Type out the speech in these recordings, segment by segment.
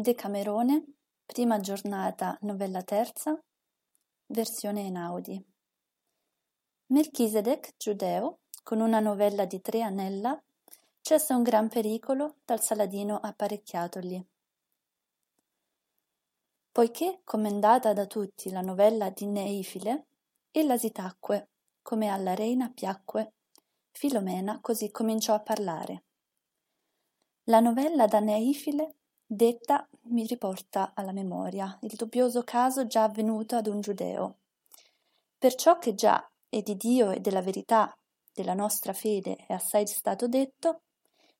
Decamerone, prima giornata, novella terza, versione Einaudi. Melchisedec, giudeo, con una novella di tre anella, cessa un gran pericolo dal Saladino apparecchiatogli. Poiché commendata da tutti la novella di Neifile, ella si tacque, come alla reina piacque. Filomena così cominciò a parlare. La novella da Neifile Detta mi riporta alla memoria il dubbioso caso già avvenuto ad un giudeo. Perciò che già e di Dio e della verità della nostra fede è assai stato detto,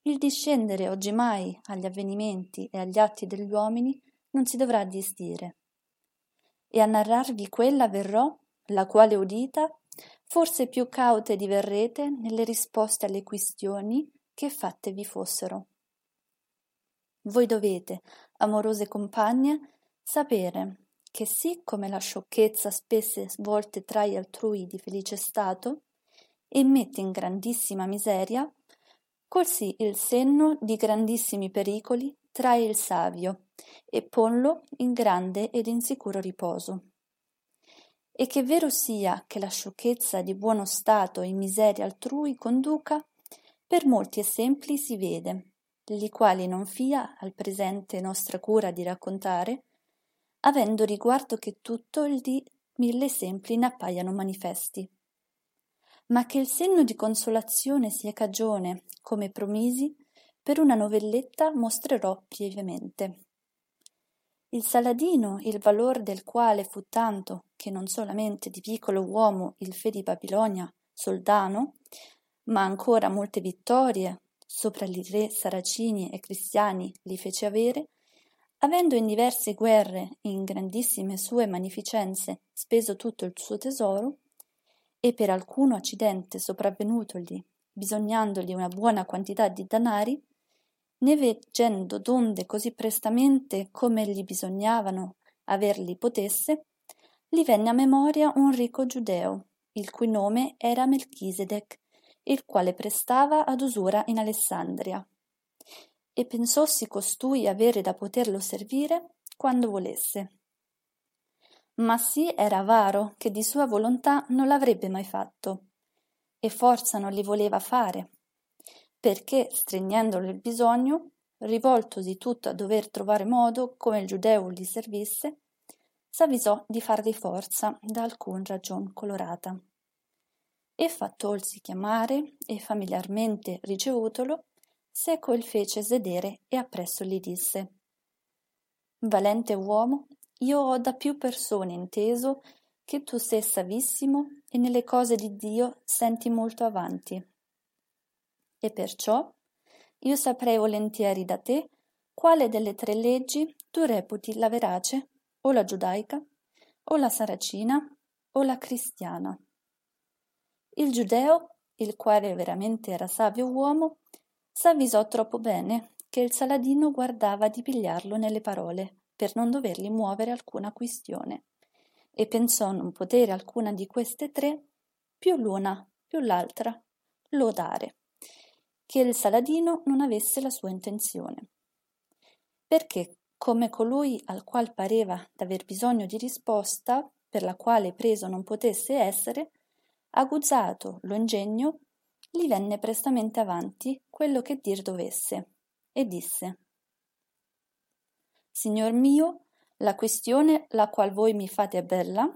il discendere oggimai agli avvenimenti e agli atti degli uomini non si dovrà disdire. E a narrarvi quella verrò, la quale udita, forse più caute diverrete nelle risposte alle quistioni che fatte vi fossero. Voi dovete, amorose compagne, sapere che sì come la sciocchezza spesse volte trae altrui di felice stato e mette in grandissima miseria, così il senno di grandissimi pericoli trae il savio e ponlo in grande ed insicuro riposo. E che vero sia che la sciocchezza di buono stato in miseria altrui conduca, per molti esempi si vede, li quali non fia al presente nostra cura di raccontare, avendo riguardo che tutto il di mille esempi ne appaiano manifesti. Ma che il senno di consolazione sia cagione, come promisi, per una novelletta mostrerò brevemente. Il Saladino, il valor del quale fu tanto che non solamente di piccolo uomo il fe di Babilonia, soldano, ma ancora molte vittorie, sopra i re saracini e cristiani li fece avere, avendo in diverse guerre e in grandissime sue magnificenze speso tutto il suo tesoro, e per alcuno accidente sopravvenutogli, bisognandogli una buona quantità di danari, ne veggendo donde così prestamente come gli bisognavano averli potesse, gli venne a memoria un ricco giudeo, il cui nome era Melchisedec, il quale prestava ad usura in Alessandria. E pensossi costui avere da poterlo servire quando volesse. Ma sì era avaro che di sua volontà non l'avrebbe mai fatto, e forza non li voleva fare, perché, stringendolo il bisogno, rivoltosi tutto a dover trovare modo come il giudeo gli servisse, s'avvisò di fargli forza da alcun ragion colorata e fattolsi chiamare e familiarmente ricevutolo, seco il fece sedere e appresso gli disse Valente uomo, io ho da più persone inteso che tu sei savissimo e nelle cose di Dio senti molto avanti. E perciò io saprei volentieri da te quale delle tre leggi tu reputi la verace, o la giudaica, o la saracina, o la cristiana. Il giudeo, il quale veramente era savio uomo, s'avvisò troppo bene che il Saladino guardava di pigliarlo nelle parole per non dovergli muovere alcuna quistione e pensò non potere alcuna di queste tre, più l'una più l'altra, lodare, che il Saladino non avesse la sua intenzione. Perché, come colui al qual pareva d'aver bisogno di risposta, per la quale preso non potesse essere, aguzzato lo ingegno gli venne prestamente avanti quello che dir dovesse e disse signor mio la questione la qual voi mi fate è bella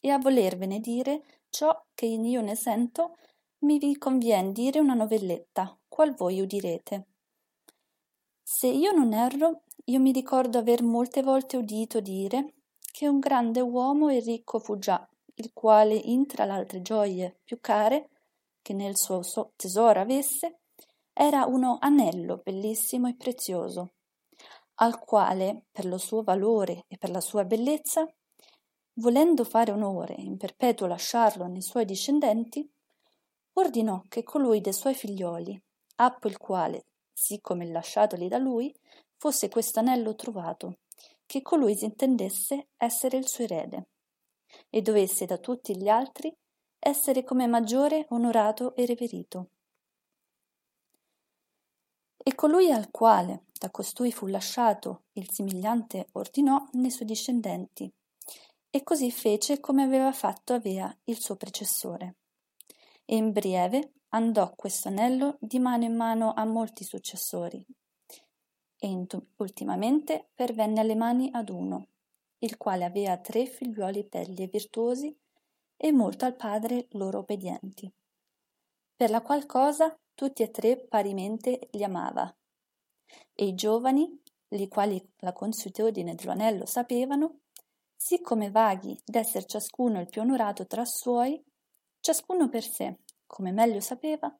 e a volervene dire ciò che io ne sento mi vi convien dire una novelletta qual voi udirete. Se io non erro io mi ricordo aver molte volte udito dire che un grande uomo e ricco fu già il quale intra l'altre gioie più care che nel suo tesoro avesse era uno anello bellissimo e prezioso al quale per lo suo valore e per la sua bellezza volendo fare onore e in perpetuo lasciarlo nei suoi discendenti ordinò che colui de suoi figlioli appo il quale sì come lasciatoli da lui fosse questo anello trovato che colui s'intendesse essere il suo erede e dovesse da tutti gli altri essere come maggiore onorato e reverito. E colui al quale, da costui fu lasciato, il simigliante ordinò ne suoi discendenti, e così fece come aveva fatto Avea il suo precessore. E in breve andò questo anello di mano in mano a molti successori, e ultimamente pervenne alle mani ad uno, il quale aveva tre figliuoli belli e virtuosi e molto al padre loro obbedienti, per la qual cosa tutti e tre parimente li amava. E i giovani, li quali la consuetudine dell'anello sapevano, siccome vaghi d'esser ciascuno il più onorato tra suoi, ciascuno per sé, come meglio sapeva,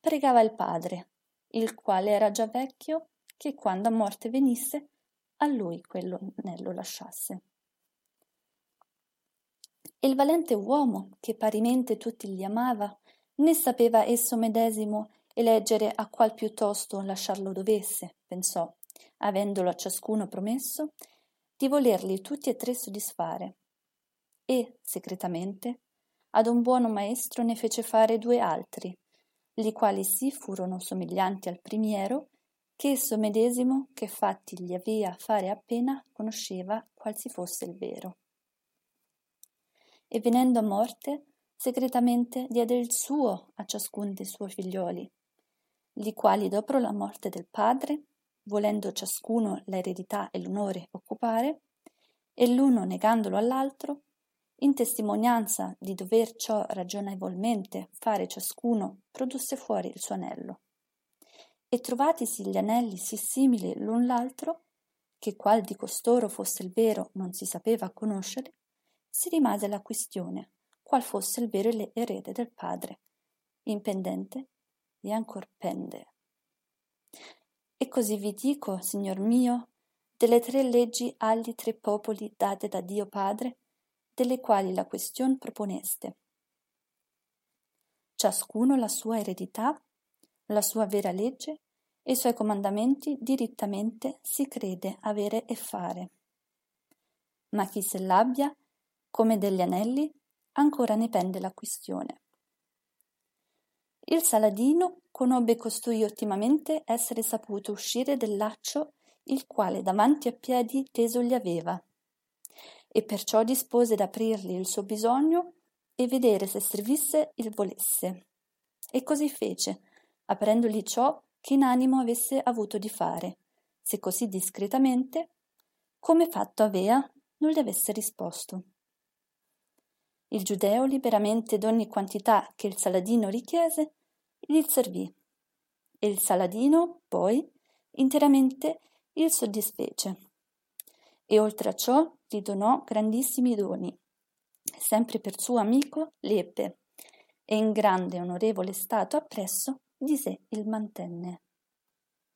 pregava il padre, il quale era già vecchio, che quando a morte venisse, a lui quello anello lasciasse. Il valente uomo, che parimente tutti gli amava, né sapeva esso medesimo eleggere a qual piuttosto lasciarlo dovesse, pensò, avendolo a ciascuno promesso, di volerli tutti e tre soddisfare. E, segretamente, ad un buono maestro ne fece fare due altri, li quali sì furono somiglianti al primiero, che esso medesimo, che fatti gli avea fare appena, conosceva qual si fosse il vero. E venendo a morte, segretamente diede il suo a ciascun dei suoi figlioli, li quali dopo la morte del padre, volendo ciascuno l'eredità e l'onore occupare, e l'uno negandolo all'altro, in testimonianza di dover ciò ragionevolmente fare ciascuno, produsse fuori il suo anello. E trovatisi gli anelli sì simili l'un l'altro, che qual di costoro fosse il vero non si sapeva conoscere, si rimase la quistione qual fosse il vero erede del padre, impendente e ancor pende. E così vi dico, signor mio, delle tre leggi agli tre popoli date da Dio Padre, delle quali la question proponeste. Ciascuno la sua eredità, la sua vera legge e i suoi comandamenti dirittamente si crede avere e fare. Ma chi se l'abbia, come degli anelli, ancora ne pende la quistione. Il Saladino conobbe costui ottimamente essere saputo uscire del laccio il quale davanti a piedi teso gli aveva, e perciò dispose d'aprirgli il suo bisogno e vedere se servisse il volesse. E così fece, aprendogli ciò che in animo avesse avuto di fare, se così discretamente, come fatto avea, non gli avesse risposto. Il giudeo liberamente d'ogni quantità che il Saladino richiese, gli servì, e il Saladino, poi, interamente il soddisfece. E oltre a ciò gli donò grandissimi doni, sempre per suo amico l'ebbe, e in grande e onorevole stato appresso di sé il mantenne.